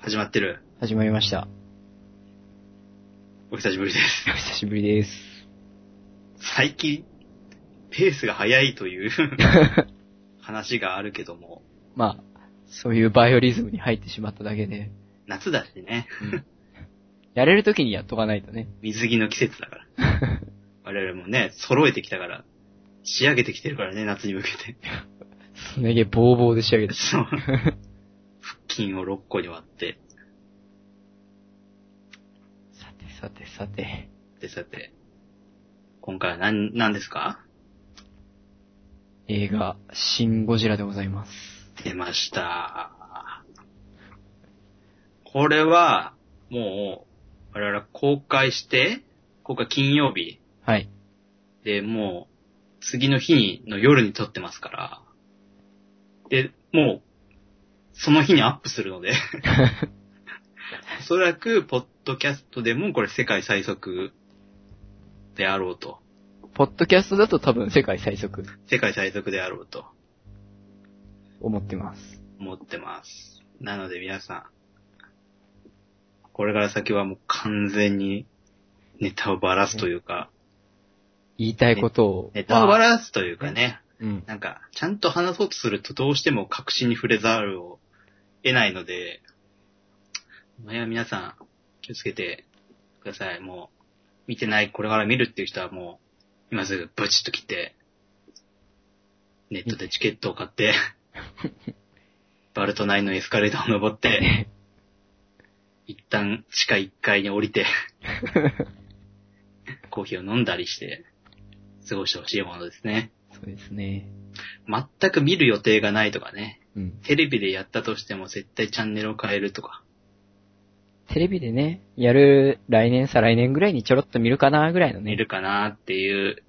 始まってる。始まりました。お久しぶりです。お久しぶりです。最近、ペースが速いという 話があるけども、まあ、そういうバイオリズムに入ってしまっただけで、夏だしね、やれる時にやっとかないとね。水着の季節だから。我々もね、揃えてきたから、仕上げてきてるからね、夏に向けて。すねげボーボーで仕上げて。そう。腹筋を6個に割って、さてさてさて、で、さて、今回は何、何ですか？映画、シン・ゴジラでございます。出ました。これは、もう、我々公開して、公開金曜日はい。で、もう、次の日の夜に撮ってますから、で、もう、その日にアップするので、おそらく、ポッドキャストでもこれ世界最速であろうと。ポッドキャストだと多分世界最速世界最速であろうと思ってます。思ってます。なので皆さん、これから先はもう完全にネタをばらすというか、言いたいことを。ネタをばらすというかね、うん。なんか、ちゃんと話そうとするとどうしても確信に触れざるを得ないので、まあ皆さん気をつけてください。もう、見てない、これから見るっていう人はもう、今すぐブチッと切って、ネットでチケットを買って、バルトナインのエスカレーターを登って、一旦地下1階に降りて、コーヒーを飲んだりして、過ごしてほしいものですね。そうですね。全く見る予定がないとかね。うん。テレビでやったとしても絶対チャンネルを変えるとか。テレビでね、やる来年再来年ぐらいにちょろっと見るかなぐらいのね。見るかなっていう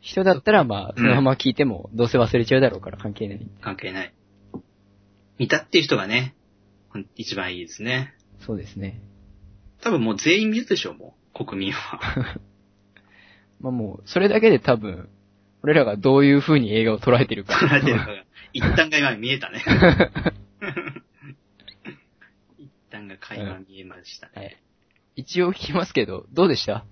人だったらまあ、そのまま聞いても、どうせ忘れちゃうだろうから関係ない。関係ない。見たっていう人がね、ほん一番いいですね。そうですね。多分もう全員見るでしょう、もう。国民は。まあもう、それだけで多分、俺らがどういう風に映画を捉えてるか。捉えてるかが。一旦が今見えたね。一旦が垣間見えましたね。はい一応聞きますけど、どうでした？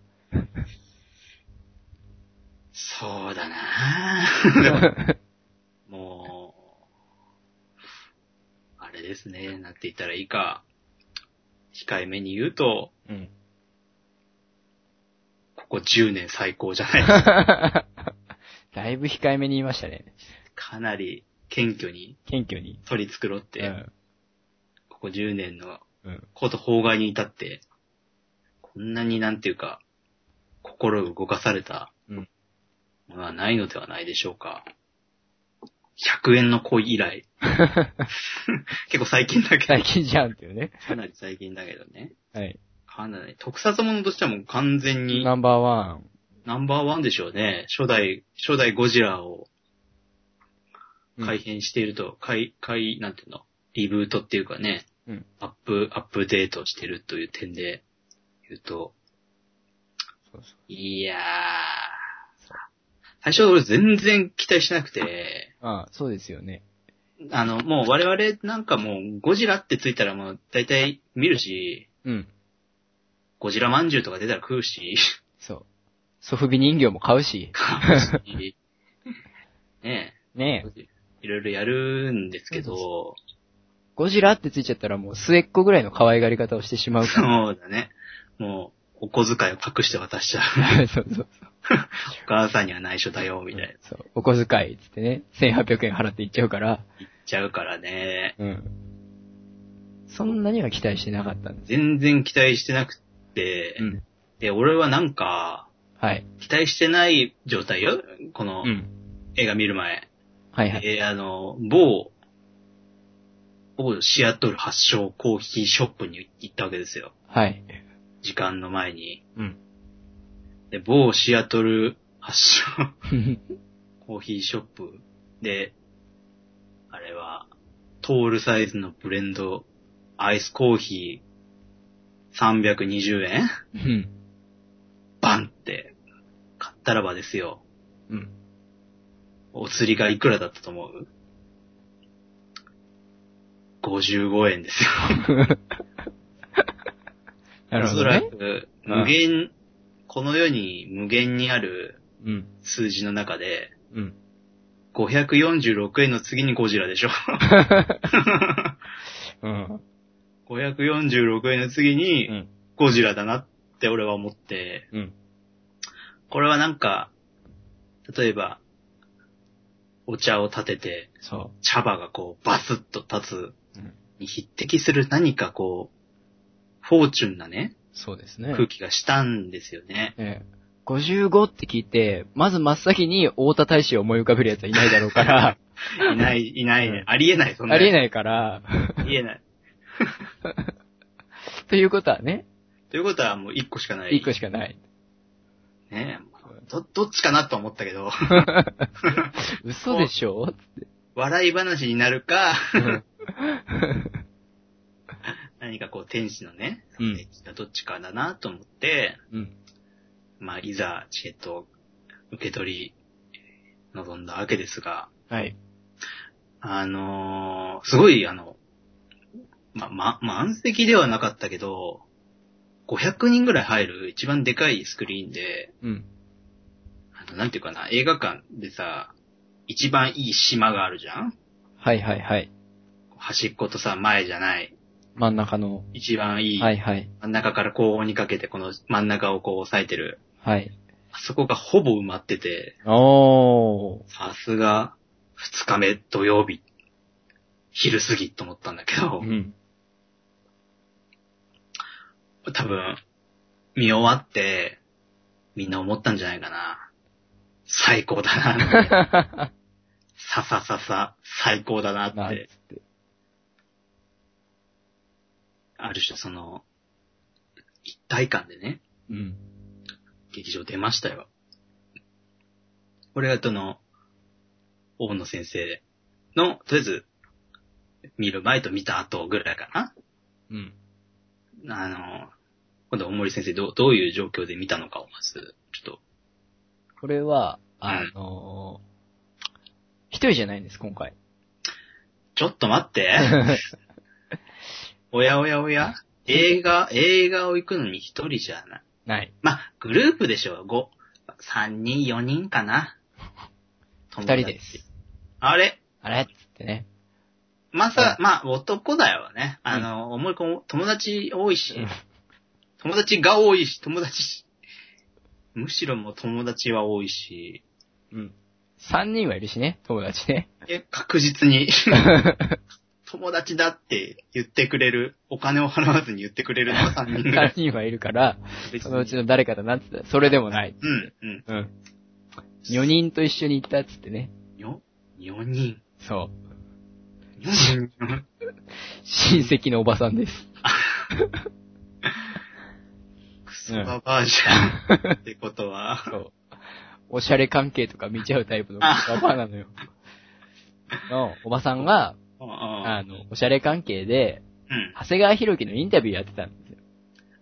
そうだな もう、あれですね、なんて言ったらいいか。控えめに言うと、うん。ここ10年最高じゃない だいぶ控えめに言いましたね。かなり謙虚に謙虚に。取り繕って、うん。ここ10年のうん。こと法外に至って、こんなになんていうか、心を動かされたうんものはないのではないでしょうか。100円の恋以来。結構最近だけど、最近じゃんっていうね。かなり最近だけどね。はい。かなり、特撮ものとしてはもう完全にナンバーワン。ナンバーワンでしょうね。初代、初代ゴジラをうん改変していると、改、改、なんていうの？リブートっていうかね、うんアップ、アップデートしてるという点で言うと、そうそいやー、最初俺全然期待してなくて、う。ああ、そうですよね。あの、もう我々なんかもうゴジラってついたらもう大体見るし、うん。ゴジラ饅頭とか出たら食うし、そう。ソフビ人形も買うし。買うし、ね ねえ。え、いろいろやるんですけど、ゴジラってついちゃったらもう末っ子ぐらいの可愛がり方をしてしまうから。そうだね。もう、お小遣いを隠して渡しちゃう。そうそうお母さんには内緒だよ、みたいな。そう。お小遣いっつってね、1800円払って行っちゃうから。ちゃうからね。うん。そんなには期待してなかったんです。全然期待してなくて、うん。で、俺はなんか、はい。期待してない状態よ。このうん。映画見る前。はいはい。えーあの、某、某シアトル発祥コーヒーショップに行ったわけですよ。はい。時間の前に。うん。で、某シアトル発祥 コーヒーショップで、あれは、トールサイズのブレンド、アイスコーヒー320円？うん。バンって、買ったらばですよ。うん。お釣りがいくらだったと思う？55円ですよ。なるほおそらどね。く、無限、この世に無限にあるうん。数字の中で、うん。546円の次にゴジラでしょ。うん。546円の次うにん。ゴジラだなって俺は思って、うん。これはなんか、例えば、お茶を立てて、そ茶葉がこうバスッと立つ。に匹敵する何かこう、フォーチュンなね、そうですね。空気がしたんですよね。ええ。55って聞いて、まず真っ先に太田大使を思い浮かべるやつはいないだろうから、いない、いないねうん。ありえない、そんな。い。ありえないから、ありえない。ということはね、ということはもう一個しかない。1個しかない。ねど、どっちかなと思ったけど、嘘でしょ？笑い話になるか、うん。何かこう天使のね、うん。どっちかだなと思って、うん。まあ、いざチケットを受け取り、臨んだわけですが、はい。あのーすごい、あの、ま、ま、満席ではなかったけど、500人ぐらい入る一番でかいスクリーンで、うん。なんていうかな、映画館でさ、一番いい島があるじゃん？はいはいはい。端っことさ、前じゃない。真ん中の。一番いい、はいはい。真ん中から高音にかけてこの真ん中をこう押さえてる。はい。あそこがほぼ埋まってて、おー。さすが、二日目土曜日、昼過ぎと思ったんだけどう、ん。多分、見終わって、みんな思ったんじゃないかな。最高だな。ささささ、最高だなっなんつてっ、て。ある種その、一体感でね、うん。劇場出ましたよ。これがその、大野先生の、とりあえず、見る前と見た後ぐらいかうん。な。あの、今度大森先生どうどういう状況で見たのかをまず、ちょっと、これは、うんあのー一人じゃないんです、今回。ちょっと待って。おやおやおや映画、映画を行くのに一人じゃない。ない。まあ、グループでしょう。5、3人、4人かな。二人です。あれ？あれ？っつってね。まさ、まあ、男だよね。あの、思い込む、友達多いし、うん友達が多いし、友達し、むしろもう友達は多いし、うん。三人はいるしね、友達ね。え確実に、友達だって言ってくれる、お金を払わずに言ってくれるのは3人ぐらい。三人はいるから、別そのうちの誰かだなって言ったら、それでもない。うん、うん。うん。四人と一緒に行ったっつってね。よ、4人。そう。4人？親戚のおばさんです。クソババアじゃん。ってことは。そう。おしゃれ関係とか見ちゃうタイプのババアなのよ。の、おばさんが、うんあの、おしゃれ関係で、うん。長谷川博己のインタビューやってたんですよ。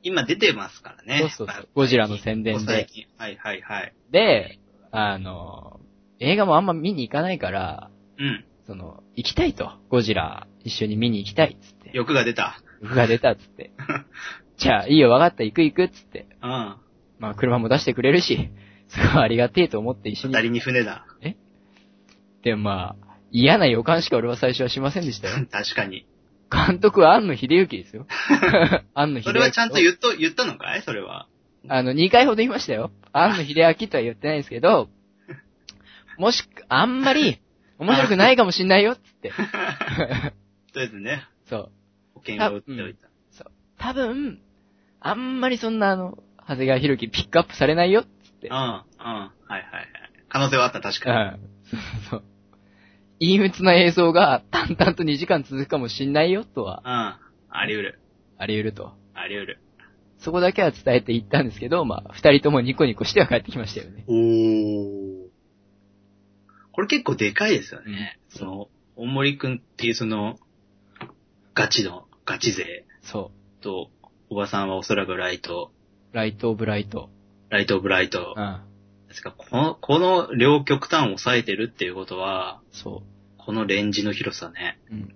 今出てますからね。そうそうそうゴジラの宣伝で最近はいはいはい。で、あの、映画もあんま見に行かないから、うん。その、行きたいと。ゴジラ一緒に見に行きたいっつって。欲が出た。僕が出たっつって。じゃあ、いいよ、わかった、行く行くっつって。うん。まあ、車も出してくれるし、すごいありがてえと思って一緒に。二人に船だ。でもまあ、嫌な予感しか俺は最初はしませんでしたよ。確かに。監督は庵野秀幸ですよ。庵野秀明。それはちゃんと言っと、言ったのかい？それは。あの、2回ほど言いましたよ。庵野秀明とは言ってないですけど、もし、あんまり、面白くないかもしんないよ、つって。とりあえずね、そう。保険を打っておいた。多分、あんまりそんなあの、長谷川博己ピックアップされないよ、つってうん、うん。はいはいはい。可能性はあった、確うかに。ん。そうそう。陰鬱な映像が淡々と2時間続くかもしんないよ、とは、うん。あり得る。あり得ると。あり得る。そこだけは伝えていったんですけど、まあ、二人ともニコニコしては帰ってきましたよね。おー。これ結構でかいですよね。うんその、大森くんっていうその、ガチの、ガチ勢そと、おばさんはおそらくライト、う。ライトオブライト。ライトオブライトう。ん。ですか、この、この両極端を抑えてるっていうことは、そこのレンジの広さね。う。うん。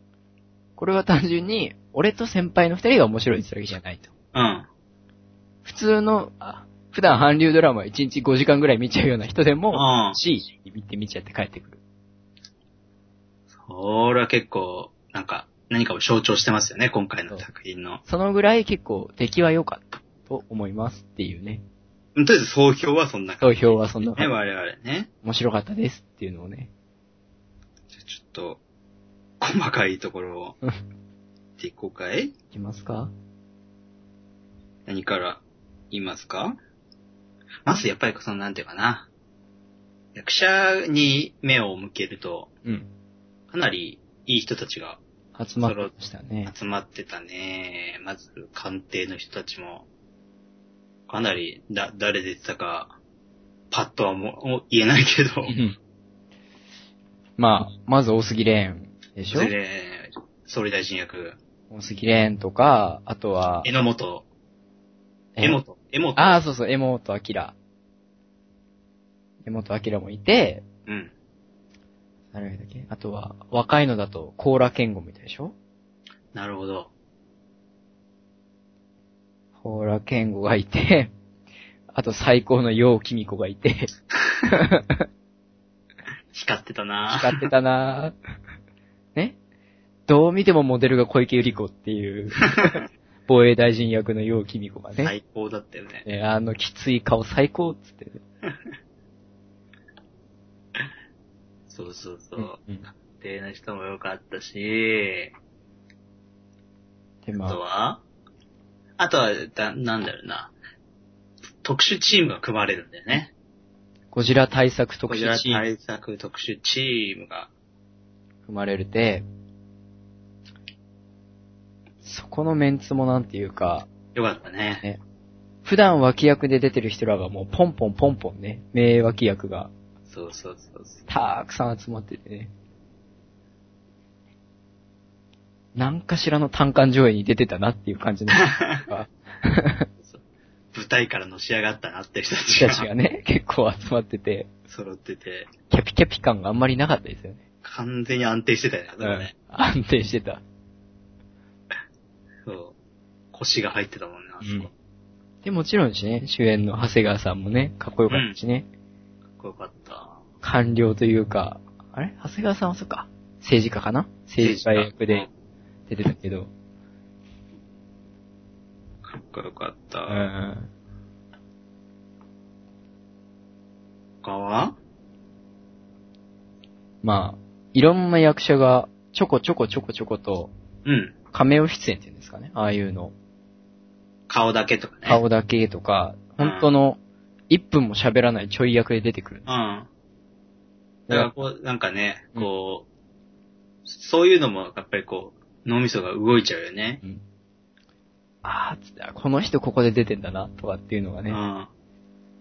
これは単純に、俺と先輩の二人が面白いってわけじゃないと。うん。普通の、あ普段韓流ドラマ1日5時間ぐらい見ちゃうような人でも、うん。C 見て見ちゃって帰ってくる。それは結構、なんか、何かを象徴してますよね、今回の作品の。そのぐらい結構出来は良かったと思いますっていうね。とりあえず総評はそんな感投票はそんなじ。ね、我々ね。面白かったですっていうのをね。じゃあちょっと、細かいところを、うん見ていこうかい？いきますか？何から言いますか？まずやっぱりその、なんていうかな。役者に目を向けると、うん。かなりいい人たちが集まってましたね。集まってたね。まず、官邸の人たちも、かなり、だ、誰出てたか、パッとはもう言えないけど、うん。まあ、まず大杉蓮でしょ？それで総理大臣役、大杉蓮とか、あとは、榎本、え？榎本、榎本、ああ、そうそう、江本明。江本明もいて、うん。誰がいたっけ？あとは、若いのだと、コーラ健吾みたいでしょ？なるほど。コーラ健吾がいて、あと最高の陽キミコがいて、光ってたな。光ってたな。ぁ ね？どう見てもモデルが小池百合子っていう、防衛大臣役の陽キミコがね、最高だったよね。ねあのきつい顔最高っつってね。そうそうそう。うん官邸の人も良かったし、で、あとまあ、は？あとは、だ、なんだろうな。特殊チームが組まれるんだよね。ゴジラ対策特殊チーム対策特殊チームが。組まれるて、そこのメンツもなんていうか、よかったね。普段脇役で出てる人らがもうポンポンポンポンね、名脇役がそうそうそうそう。たくさん集まっててね。何かしらの単館上映に出てたなっていう感じの 舞台からのし上がったなって人たち人たちががね、結構集まってて、揃ってて、キャピキャピ感があんまりなかったですよね。完全に安定してたよね、でもね。安定してた。そう。腰が入ってたもんね、あそこ。で、もちろんしね、主演の長谷川さんもね、かっこよかったしね。かっこよかった。官僚というか、あれ？長谷川さんはそっか。政治家かな？政治家役で出てたけど。かっこよかった。うん。他は？まあ、いろんな役者がちょこちょこちょこちょこと、うん。カメオ出演っていうんですかね。ああいうの。顔だけとかね。顔だけとか、うん本当の1分も喋らないちょい役で出てくる。うん。だからこう、なんかね、こう、そういうのも、やっぱりこう、脳みそが動いちゃうよね。うん。ああこの人ここで出てんだな、とかっていうのがね。うん。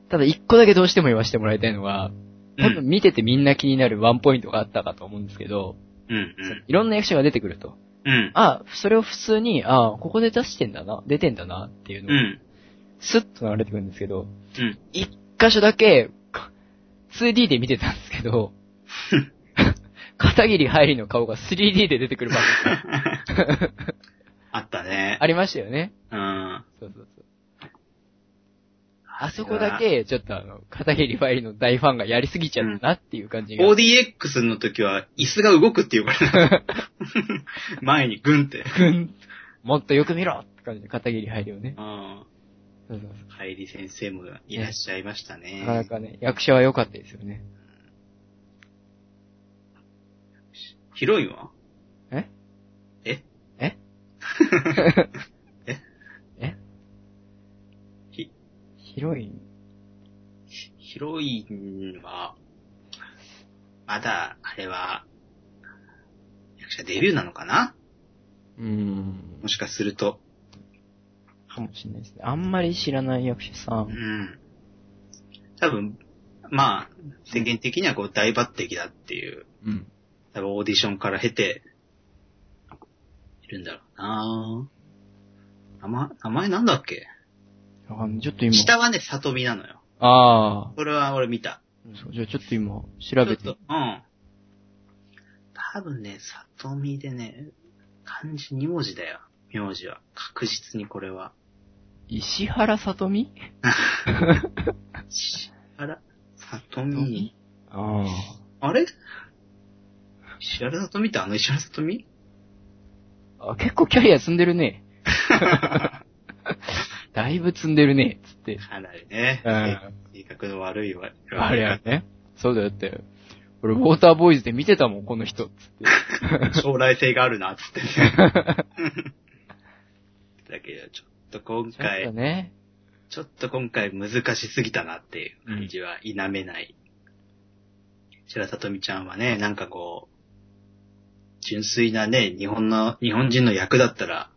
ただ一個だけどうしても言わせてもらいたいのは、多分うん。見ててみんな気になるワンポイントがあったかと思うんですけど、うん。いろんな役者が出てくると。うん。あ、それを普通に、あここで出してんだな、出てんだなっていうのが、うん。スッと流れてくるんですけど、うん。一箇所だけ、か 2D で見てたんですけど、片桐入りの顔が 3D で出てくる場面があったね。ありましたよね。うん。そうそうそう。あそこだけ、ちょっとあの、片桐ファイルの大ファンがやりすぎちゃったなっていう感じが。4DX の時は、椅子が動くっていうからな 前にグンって。ぐんもっとよく見ろって感じで片桐入りをね。うん。そうそう入り先生もいらっしゃいましたそう。ね。なかなかね、役者は良かったですよね。ヒロインはえ？え？え？え？え？ひ、ヒロインヒロインは、まだ、あれは、役者デビューなのかな？うーんも。しかすると。かもしれないですね。あんまり知らない役者さ。うんん。多分、まあ、世間的にはこう大抜擢だっていう、うん。多分オーディションから経て、いるんだろうな名前、名前なんだっけ？わかんないちょっと今。下はね、里見なのよ。ああ。これは俺見た。そうじゃあちょっと今、調べてうん。多分ね、里見でね、漢字2文字だよ。名字は。確実にこれは。石原さとみ石原さとみ。ああれ？石原さとみってあの石原さとみ？あ。あ、結構キャリア積んでるね。だいぶ積んでるね、つって。かなりね。うん。性格の悪いわ。あれやね。そうだよって。俺、ウォーターボーイズで見てたもん、この人、つって。将来性があるな、つってね。だけど、ちょっと今ちょね。ちょっと今回難しすぎたなっていう感じは否めない。白里美ちゃんはね、なんかこう、純粋なね、日本の、日本人の役だったら、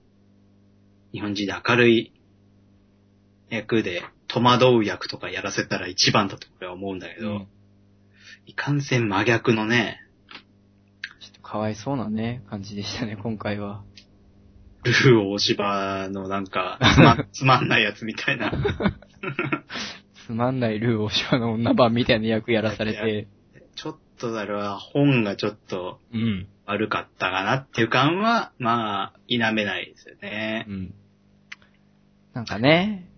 日本人で明るい役で戸惑う役とかやらせたら一番だと俺は思うんだけど、うんいかんせん真逆のね、ちょっとかわいそうなね、感じでしたね、今回は。ルー大芝のなんか、つま、つまんないやつみたいな。つまんないルー大島の女版みたいな役やらされて。ちょっとあれは本がちょっとうん。悪かったかなっていう感は、まあ、否めないですよねう。ん。なんかね、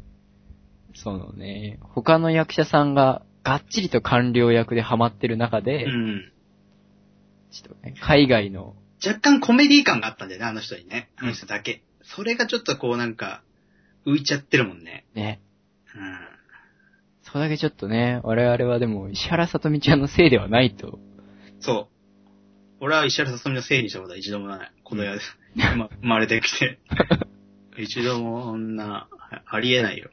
そのね、他の役者さんががっちりと官僚役でハマってる中で、うん。ちょっとね、海外の、若干コメディ感があったんだよね、あの人にね。あの人だけ。それがちょっとこうなんか、浮いちゃってるもんね。ね、うん。それだけちょっとね、我々はでも石原さとみちゃんのせいではないと。そう。俺は石原さとみのせいにしたことは一度もない。この世で、ま生まれてきて。一度もそんな、ありえないよ。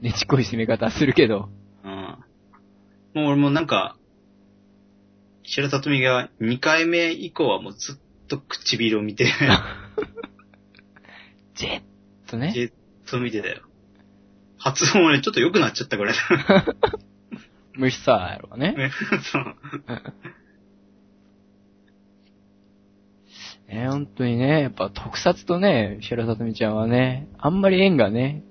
ねちっこい攻め方するけど。うん。もう俺もなんか、石原さとみが2回目以降はもうずっと唇を見て、ジェッとね。じっと見てたよ。発音もね、ちょっと良くなっちゃったぐらい虫さやろうね。ね。そう。ね、本当にね、やっぱ特撮とね、石原さとみちゃんはね、あんまり縁がね、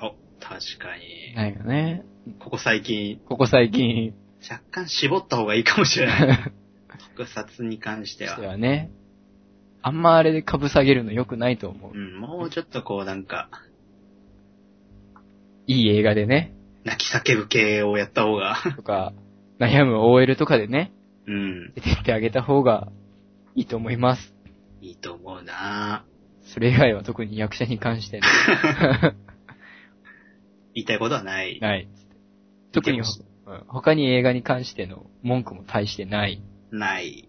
お、確かに。ないよね。ここ最近、ここ最近、若干絞った方がいいかもしれない。特撮に関してはして。はね、あんまあれで株下げるの良くないと思う。うん、もうちょっとこうなんか、いい映画でね、泣き叫ぶ系をやった方が、とか、悩む OL とかでね、うん、出てってあげた方がいいと思います。いいと思うなそれ以外は特に役者に関してね、言いたいことはない。ない。特に、うん他に映画に関しての文句も大してない。ない。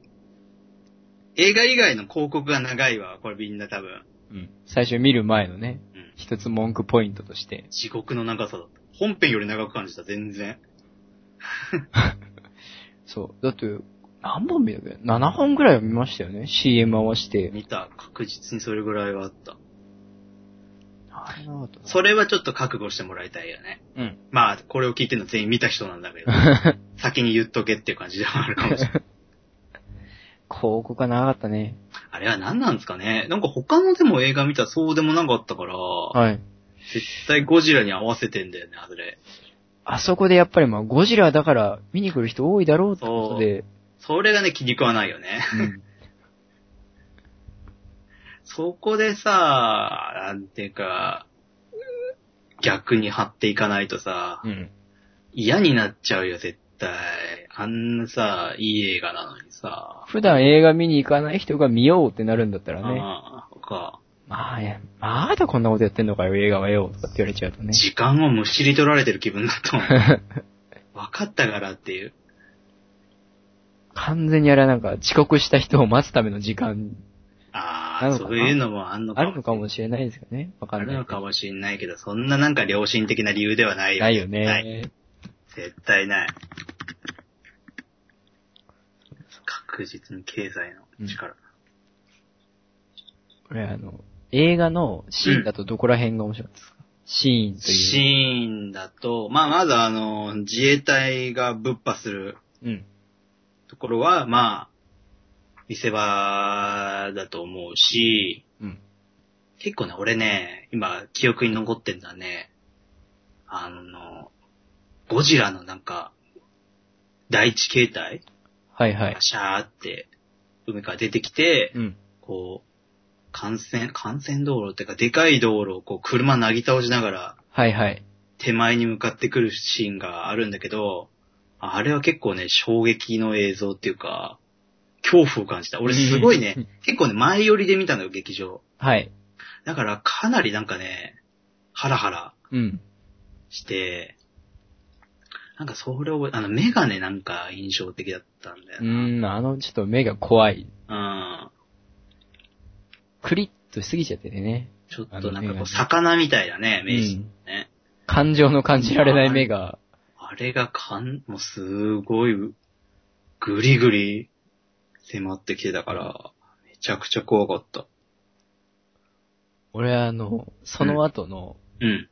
映画以外の広告が長いわ、これみんな多分。うん。最初見る前のね、うん。一つ文句ポイントとして。地獄の長さだった。本編より長く感じた、全然。そう。だって、何本見たっけ ?7 本ぐらいは見ましたよね ?CM 合わせて。見た。確実にそれぐらいはあった。なかったなそれはちょっと覚悟してもらいたいよね。うん。まあ、これを聞いてるの全員見た人なんだけど、先に言っとけっていう感じではあるかもしれない。広告が長かったね。あれは何なんですかね？なんか他のでも映画見たらそうでもなかったから、はい。絶対ゴジラに合わせてんだよね、あれ。あそこでやっぱりまあ、ゴジラだから見に来る人多いだろうってことで、それがね、気に食わないよね。うん。そこでさ、なんていうか、逆に張っていかないとさ、うん。嫌になっちゃうよ、絶対。あんなさ、いい映画なのにさ。普段映画見に行かない人が見ようってなるんだったらね。ああ、か。まあ、いやまだこんなことやってんのかよ、映画はよ、とかって言われちゃうとね。時間をむしり取られてる気分だと思う。分かったからっていう。完全にあれはなんか遅刻した人を待つための時間、ああ、そういうのもあんのかあるのかもしれないですよね。わかあるんない。のかもしれないけど、そんななんか良心的な理由ではないよ。ないよない。ね。絶対ない。確実に経済の力。これあの、映画のシーンだとどこら辺が面白かったですか、シーンとシいう。ーンだと、まあ、まずあの、自衛隊がぶっ破するうん。ところは、まあ、見せ場だと思うし、うん。結構ね、俺ね、今、記憶に残ってんのはね、あの、ゴジラのなんか、第一形態はいはい。シャーって、海から出てきて、うん。こう、幹線、幹線道路っていうか、でかい道路をこう、車なぎ倒しながら、はいはい。手前に向かってくるシーンがあるんだけど、あれは結構ね、衝撃の映像っていうか、恐怖を感じた。俺すごいね、結構ね、前寄りで見たのよ、劇場。はい。だからかなりなんかね、ハラハラうん。して、なんかそれを、あの、目がね、なんか印象的だったんだような。ーん、あの、ちょっと目が怖い。うん。クリッとしすぎちゃっててね。ちょっとなんかこう、魚みたいなね、名刺ね。感情の感じられない目が。あれがかん、もうすごい、ぐりぐり迫ってきてたから、めちゃくちゃ怖かった。俺あの、その後の、うん。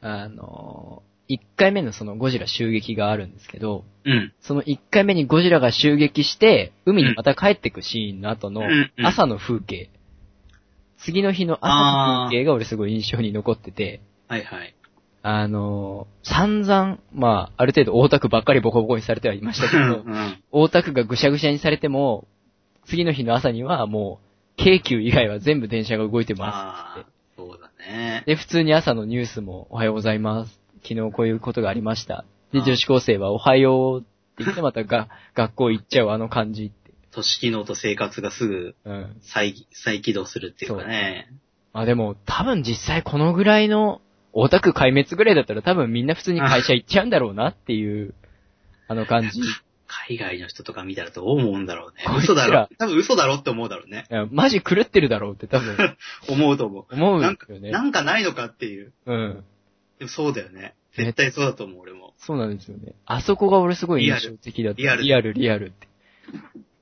あの、1回目のそのゴジラ襲撃があるんですけど、うん。その1回目にゴジラが襲撃して、海にまた帰ってくシーンの後のうんうん朝の風景。次の日の朝の風景が俺すごい印象に残ってて、はいはい。あの、散々、まあ、ある程度大田区ばっかりボコボコにされてはいましたけうど、ん。大田区がぐしゃぐしゃにされても、次の日の朝にはもう、京急以外は全部電車が動いてますああ、そうだね。で、普通に朝のニュースもおはようございます。昨日こういうことがありました。で、女子高生はおはようって言ってまたが学校行っちゃうあの感じって。都市機能と生活がすぐうん。再、再起動するっていうかね。まあでも、多分実際このぐらいの、オタク壊滅ぐらいだったら多分みんな普通に会社行っちゃうんだろうなっていう、あの感じ。海外の人とか見たらどう思うんだろうね嘘だろ。多分嘘だろって思うだろうね。いやマジ狂ってるだろうって多分 思うと思思う。なんか、うよね。なんかないのかっていう。うん。でもそうだよね。絶対そうだと思う、俺も。そうなんですよね。あそこが俺すごい印象的だった。リアルリアル、リアルって。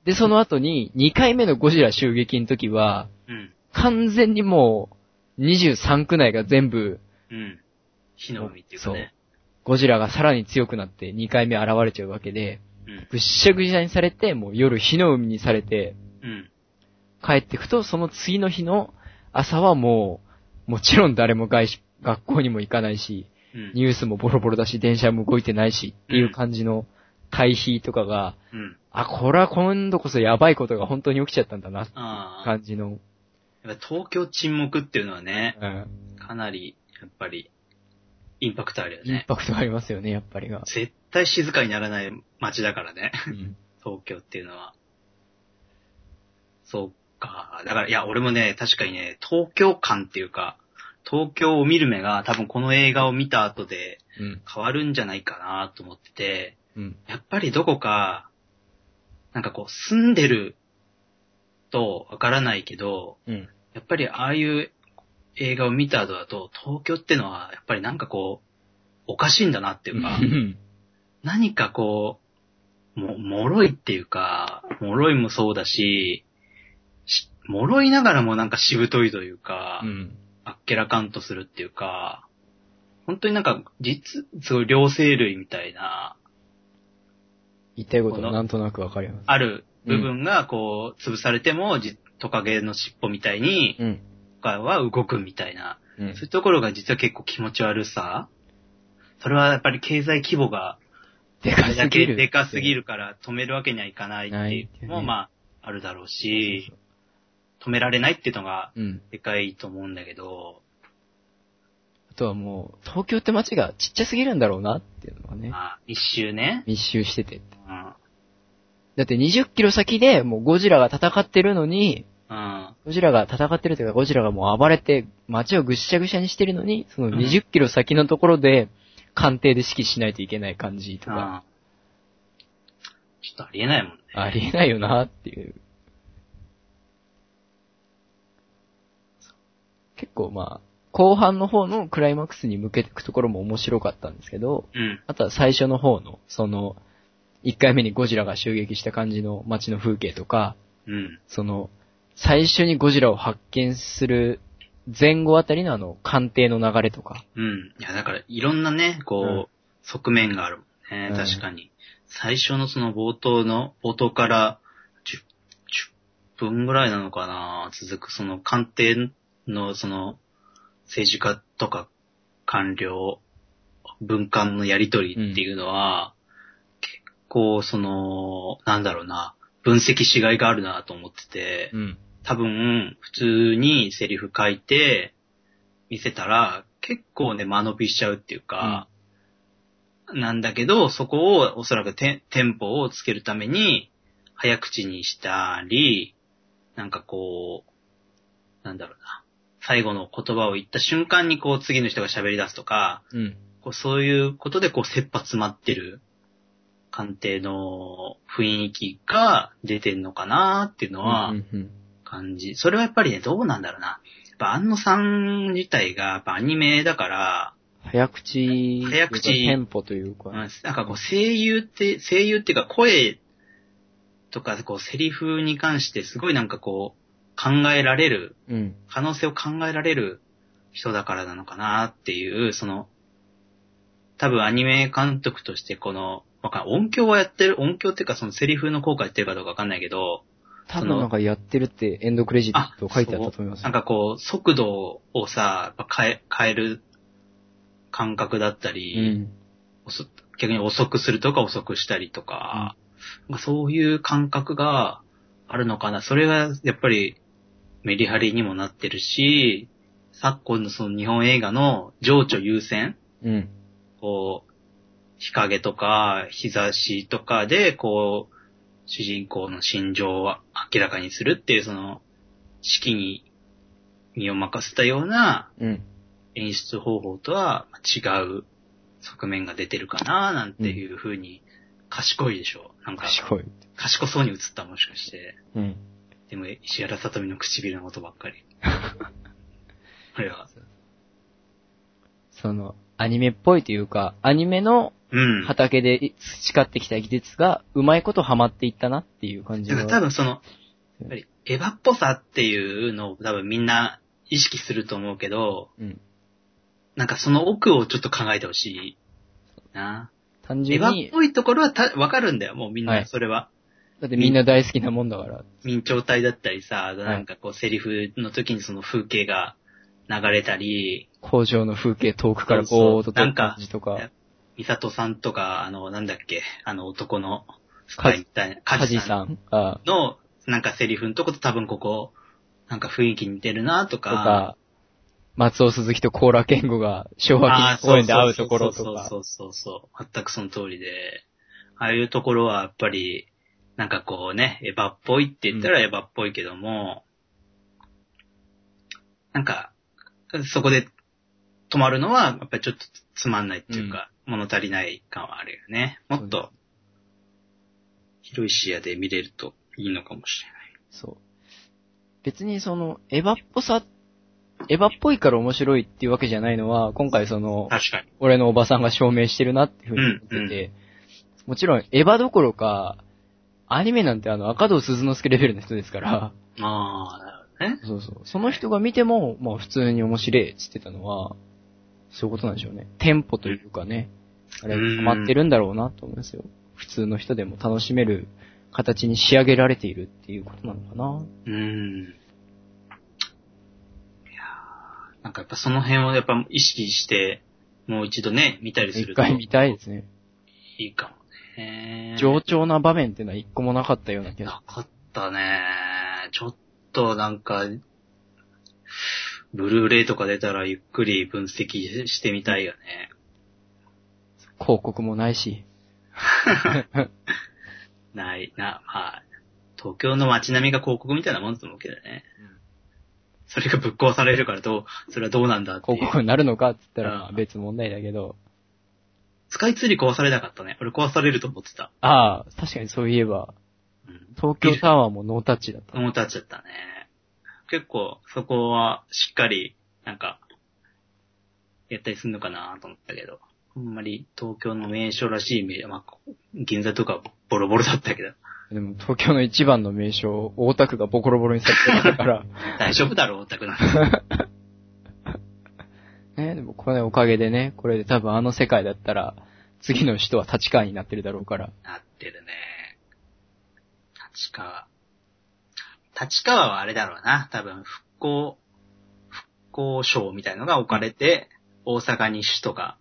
で、その後に、2回目のゴジラ襲撃の時は、うん。完全にもう、23区内が全部、うん。火の海っていうかね。ゴジラがさらに強くなって2回目現れちゃうわけで、うん。ぐっしゃぐしゃにされて、もう夜火の海にされて、うん。帰ってくと、その次の日の朝はもう、もちろん誰も外し、学校にも行かないし、うん。ニュースもボロボロだし、電車も動いてないし、っていう感じの対比とかが、うん。あ、これは今度こそやばいことが本当に起きちゃったんだな。感じの。やっぱ東京沈黙っていうのはね、うん。かなり、やっぱり、インパクトあるよインね。パクトがありますよね、やっぱりが。絶対静かにならない街だからね。うん。東京っていうのは。そうか。だから、いや、俺もね、確かにね、東京感っていうか、東京を見る目が多分この映画を見た後でうん。変わるんじゃないかなと思ってて、うん。やっぱりどこか、なんかこう、住んでるとわからないけど、うん。やっぱりああいう映画を見た後だと、東京ってのは、やっぱりなんかこう、おかしいんだなっていうか、うん。何かこう、も、脆いっていうか、脆いもそうだし、し脆いながらもなんかしぶといというか、うん。あっけらかんとするっていうか、本当になんか、実、すごい両生類みたいな、言いたいことはなんとなくわかります。ある部分がこう、潰されても、じトカゲの尻尾みたいに、うん。他は動くみたいな、うんそういうところが実は結構気持ち悪さそれはやっぱり経済規模がでかすぎる。けでかすぎるから止めるわけにはいかないっていうのも、まあ、あるだろうし、止められないっていうのがうん。でかいと思うんだけど、あとはもう、東京って街がちっちゃすぎるんだろうなっていうのがね。まあ、一周ね。密集してて。うん。だって20キロ先でもうゴジラが戦ってるのに、うん。ゴジラが戦ってるというか、ゴジラがもう暴れて街をぐっしゃぐしゃにしてるのに、その20キロ先のところで、官邸で指揮しないといけない感じとうんか、ちょっとありえないもんね。ありえないよなっていう。結構まあ、後半の方のクライマックスに向けていくところも面白かったんですけど、うん。あとは最初の方の、その、1回目にゴジラが襲撃した感じの街の風景とか、うん。その、最初にゴジラを発見する前後あたりのあの、艦艇の流れとか。うん。いや、だから、いろんなね、こう、うん側面があるもんね。うん確かに。最初のその冒頭の、冒頭から10、10分ぐらいなのかな続くその官邸のその政治家とか官僚、文官のやりとりっていうのは、結構その、なんだろうな、分析しがいがあるなと思ってて、うん。多分、普通にセリフ書いて、見せたら、結構ね、間延びしちゃうっていうか、なんだけど、そこをおそらくテテンポをつけるために、早口にしたり、なんかこう、なんだろうな。最後の言葉を言った瞬間にこう次の人が喋り出すとか、うん。こうそういうことでこう切羽詰まってる鑑定の雰囲気が出てんのかなっていうのは感じ。それはやっぱりね、どうなんだろうな。やっぱ安野さん自体がやっぱアニメだから、早口、早口テンポというか、うんなんかこう声優って、声優っていうか声とかこうセリフに関してすごいなんかこう考えられる、うん。可能性を考えられる人だからなのかなっていう、その、多分アニメ監督としてこの、わかん音響はやってる、音響っていうかそのセリフの効果やってるかどうかわかんないけど、多分なんかやってるってエンドクレジット書いてあったと思いますなん。かこう、速度をさ、変え、変える感覚だったうり、ん。遅逆に遅くするとか遅くしたりとか、まあそういう感覚があるのかな。それがやっぱりメリハリにもなってるし、昨今のその日本映画の情緒優先うん。こう、日陰とか日差しとかで、こう、主人公の心情を明らかにするっていうその、式に身を任せたようなうん。演出方法とは違う側面が出てるかななんていう風に、賢いでしょ。なんか、賢い。賢そうに映ったもしかして。うん。でも、石原さとみの唇のことばっかり。これは。その、アニメっぽいというか、アニメのうん。畑で培ってきた技術が、うまいことハマっていったなっていう感じだからが。多分その、やっぱりエヴァっぽさっていうのを多分みんな意識すると思うけど、うん。なんかその奥をちょっと考えてほしいな。単エヴァっぽいところはたわかるんだよ、もうみんはないそれは。だってみんな大好きなもんだから。明朝体だったりさ、なんかこうセリフの時にその風景が流れたり、工場の風景遠くからそうそうぼーっと撮った感じとか、ミサトさんとか、あの、なんだっけ、あの男のスパイみたいな、カジさん。の、なんかセリフのとこと多分ここ、なんか雰囲気似てるなととか、か、松尾鈴木とコーラ健吾が昭和公園で会うところとか、そうそうそうそう。全くその通りで、ああいうところはやっぱり、なんかこうね、エヴァっぽいって言ったらエヴァっぽいけども、なんか、そこで止まるのは、やっぱりちょっとつまんないっていうか、物足りない感はあるよね。もっと、広い視野で見れるといいのかもしれない。そう。別にその、エヴァっぽさ、エヴァっぽいから面白いっていうわけじゃないのは、今回その、確かに。俺のおばさんが証明してるなっていうふうに言ってて、もちろん、エヴァどころか、アニメなんてあの、赤道鈴之助レベルの人ですから、ああ、なるほどね。そうそう。その人が見ても、まあ普通に面白いって言ってたのは、そういうことなんでしょうね。テンポというかね、あれ、うんハマってるんだろうなと思いますよ。普通の人でも楽しめる形に仕上げられているっていうことなのかな。うーん。いやーなんかやっぱその辺をやっぱ意識して、もう一度ね、見たりすると一回見たいですね。いいかもね。上調な場面っていうのは一個もなかったような気がなかったね。ちょっとなんか、ブルーレイとか出たらゆっくり分析してみたいよね。広告もないし。ない、な、まあ、東京の街並みが広告みたいなもんだと思うけどね。それがぶっ壊されるからどう、それはどうなんだって。広告になるのかって言ったら別問題だけど。スカイツリー壊されなかったね。俺壊されると思ってた。ああ、確かにそういえば、うん。東京タワーもノータッチだった。思ったっちゃったね。結構、そこはしっかり、なんか、やったりするのかなと思ったけど。あんまり東京の名所らしい名所、まあ、銀座とかボロボロだったけど、でも東京の一番の名所、大田区がボコロボロにされてたから、大丈夫だろう、オタクなんて。ね、でもこれおかげでね、これで多分あの世界だったら、次の人は立川になってるだろうから。なってるね。立川。立川はあれだろうな。多分、復興、復興省みたいのが置かれて、大阪に首都が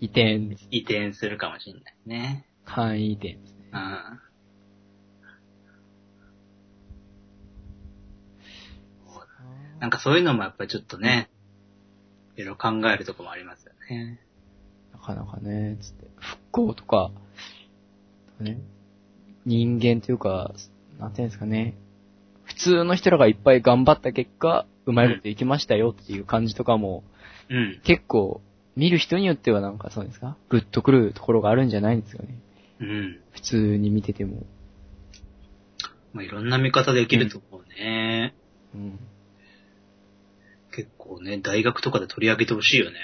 移転、移転するかもしれないね。簡易移転ですね。うん。なんかそういうのもやっぱりちょっとね、いろいろ考えるとこもありますよね。なかなかね、つって、復興とか、ね、人間というか、なんていうんですかね、普通の人らがいっぱい頑張った結果、うまいこといきましたよっていう感じとかも、うん。結構、見る人によってはなんかそうですか？グッとくるところがあるんじゃないんですよね。うん。普通に見てても。まあ、いろんな見方できると思うね。うん。結構ね、大学とかで取り上げてほしいよね。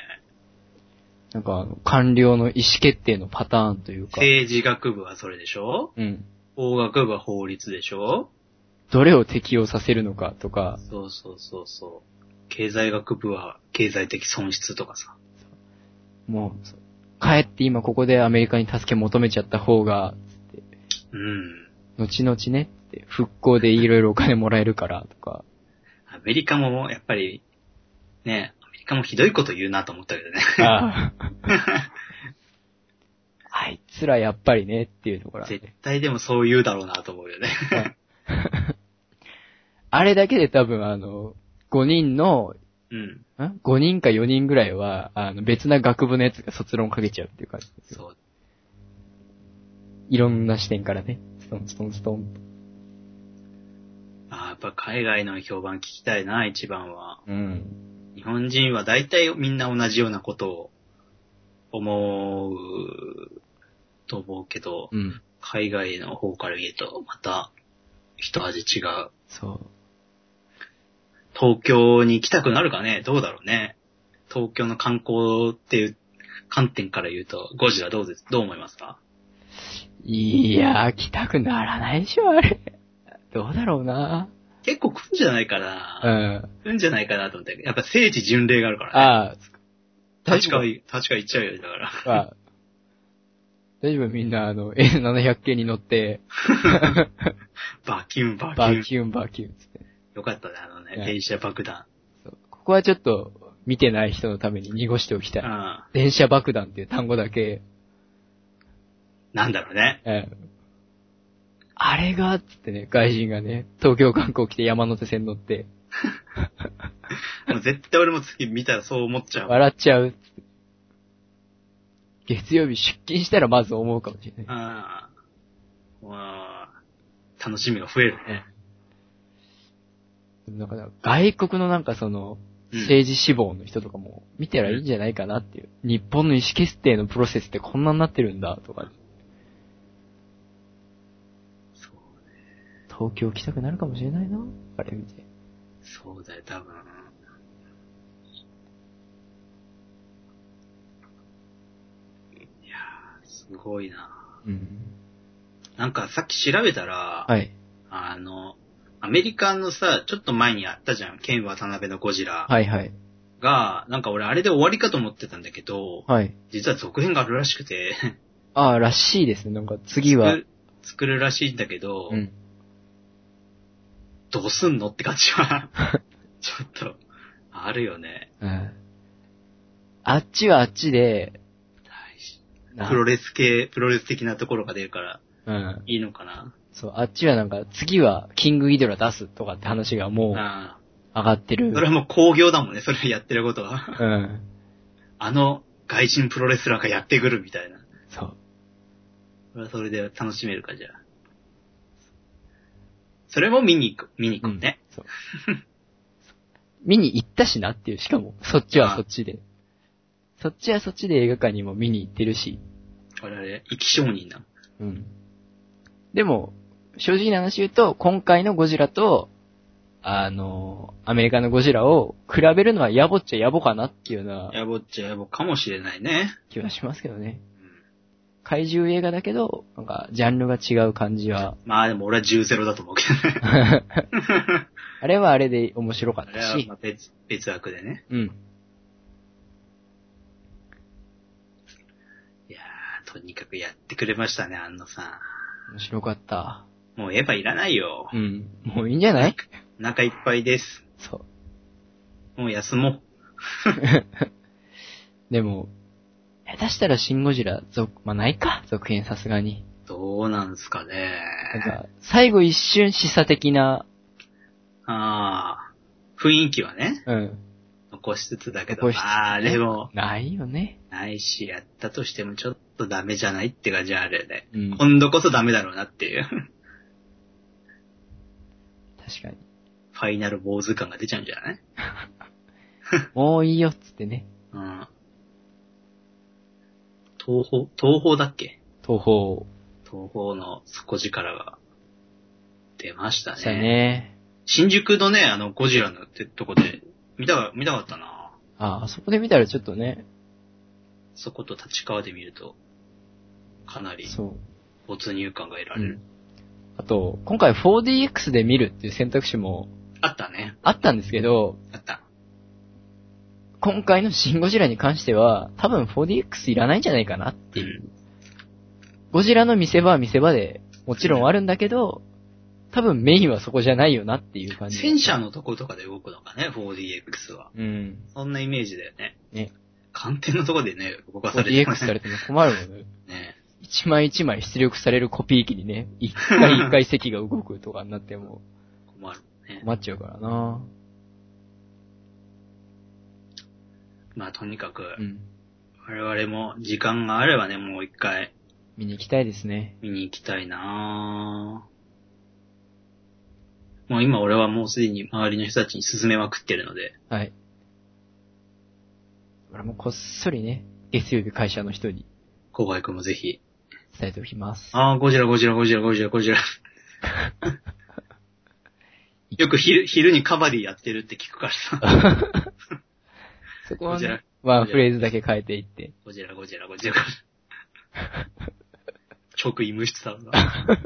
なんかあの、官僚の意思決定のパターンというか、政治学部はそれでしょ？うん。法学部は法律でしょ？どれを適用させるのかとか、そうそうそうそう。経済学部は経済的損失とかさ。もう、帰って今ここでアメリカに助け求めちゃった方が、うん。後々ね、って復興でいろいろお金もらえるからとか、アメリカもやっぱり、ね、アメリカもひどいこと言うなと思ったけどね。ああ あいつらやっぱりねっていうところあって絶対でもそう言うだろうなと思うよね。あれだけで多分あの、5人の、うん。ん ?5 人か4人ぐらいは、あの、別な学部のやつが卒論かけちゃうっていう感じですよ。そう。いろんな視点からね、ストンストンストンと。あやっぱ海外の評判聞きたいな、一番は。うん。日本人は大体みんな同じようなことを思うと思うけど、うん。海外の方から言うとまた一味違う。そう。東京に行きたくなるかね？どうだろうね？東京の観光っていう観点から言うと、ゴジラどうです、どう思いますか？いやー、来たくならないでしょ、あれ。どうだろうな。結構来るんじゃないかうな。ん。来るんじゃないかなと思って。やっぱ聖地巡礼があるからね。ああ、確かに、確か行っちゃうよ、だから。あ大丈夫みんな、あの、N700 系に乗って、バキュン、バキュン。バキュンバキュンつって。よかったね、あのね、ね電車爆弾。ここはちょっと、見てない人のために濁しておきたい。うん。電車爆弾っていう単語だけ、なんだろうね。ええあれが、つってね、外人がね、東京観光来て山手線乗って、もう絶対俺も次見たらそう思っちゃう。笑っちゃう。月曜日出勤したらまず思うかもしれない。ああ。わあ。楽しみが増えるね。だから、外国のなんかその、うん政治志望の人とかも見たらいいんじゃないかなっていう。日本の意思決定のプロセスってこんなになってるんだとか。そう東京来たくなるかもしれないな。あれ見て。そうだよ、多分。いやー、すごいな。うん。なんかさっき調べたら、はい。あの、アメリカのさ、ちょっと前にあったじゃん、ケン渡辺のゴジラはいはい。が、なんか俺あれで終わりかと思ってたんだけど、はい。実は続編があるらしくて、ああ、らしいですね。なんか次は作。る作るらしいんだけど、うん。どうすんのって感じは、ちょっと、あるよね。うん。あっちはあっちで、大事プロレス系、プロレス的なところが出るから、うん。いいのかな。そう、あっちはなんか、次はキングギドラ出すとかって話がもうあ上がってる。あそれはもう工業だもんね、それやってることは。うん。あの外人プロレスラーがやってくるみたいな。そう。それはそれで楽しめるか、じゃあ。それも見に行く、見に行くね。そう。見に行ったしなっていう、しかも、そっちはそっちで。そっちはそっちで映画館にも見に行ってるし。我々、生き証人な。うん。でも、正直な話言うと、今回のゴジラと、あの、アメリカのゴジラを比べるのは野暮っちゃ野暮かなっていうようなやぼっちゃやぼかもしれないね。気はしますけどね。うん怪獣映画だけど、なんか、ジャンルが違う感じは。まあでも俺は10-0だと思うけどね。あれはあれで面白かっあれはたしまあ。別、別枠でね。うん。いやー、とにかくやってくれましたね、あんのさ面白かった。ん。もうエヴァいらないよ。うん。もういいんじゃない？お腹いっぱいです。そう。もう休もう。でも、下手したらシンゴジラ続、まあ、ないか、続編さすがに。どうなんすかね。なんか、最後一瞬示唆的な、ああ、雰囲気はね、うん。残しつつだけど、ああ、でも、ないよね。ないし、やったとしてもちょっとダメじゃないって感じはあるよね。うん。今度こそダメだろうなっていう、確かに。ファイナル坊主感が出ちゃうんじゃない？もういいよっつってね。うん。東宝東宝だっけ？東方東宝の底力が出ましたしたね。ね。新宿のね、あの、ゴジラのってとこで、見たか、見たかったなああ、そこで見たらちょっとね、そこと立川で見ると、かなりそう。没入感が得られる。うん。あと、今回 4DX で見るっていう選択肢もあったね。あったんですけど、あった。今回のシン・ゴジラに関しては、多分 4DX いらないんじゃないかなっていう。ゴジラの見せ場は見せ場で、もちろんあるんだけど、多分メインはそこじゃないよなっていう感じ。戦車のとことかで動くのかね、4DX は。うん。そんなイメージだよね。ね。艦艇のとこでね、動かされて 4DX されても困るもんね。ね。一枚一枚出力されるコピー機にね、一回一回 席が動くとかになっても困るね。困っちゃうからなまあとにかく、うん。我々も時間があればね、もう一回見に行きたいですね。見に行きたいなぁ。もう今俺はもうすでに周りの人たちに勧めまくってるので、はい。俺もこっそりね、月曜日会社の人に小林くんもぜひ。伝えておきます。ああ、ゴジラゴジラゴジラゴジラゴジラ。よく昼、昼にカバディやってるって聞くからさ。そこはね、ワンフレーズだけ変えていって。ゴジラゴジラゴジラゴジラ。直医務室だろうな。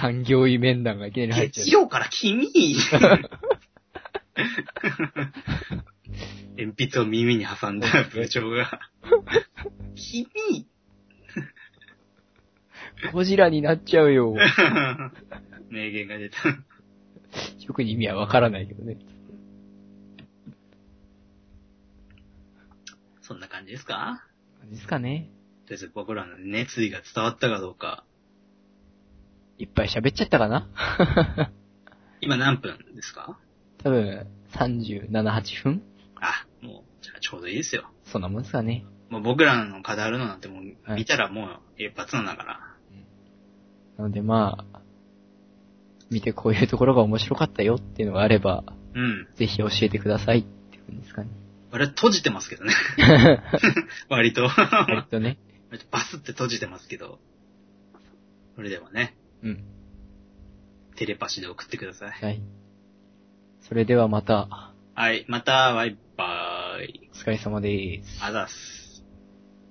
産業医面談がいきなり入っちゃ月曜から君鉛筆を耳に挟んだ部長が。君う。ゴジラになっちゃうよ。名言が出た。特に意味はわからないけどね。そんな感じですか？何ですかね。とりあえず僕らの熱意が伝わったかどうか。いっぱい喋っちゃったかな？今何分ですか？多分、37、8分あ、もう、じゃあちょうどいいですよ。そんなもんですかね。もう僕らの語るのなんてもう、はい見たらもう一発なんだから。なのでまあ、見てこういうところが面白かったよっていうのがあれば、うん。ぜひ教えてくださいっていうんですかね。あれ閉じてますけどね。割と。割とね。割とバスって閉じてますけど。それでもね、うん。テレパシーで送ってください。はい。それではまた、はい、また、バイバーイ。お疲れ様です。あざっす。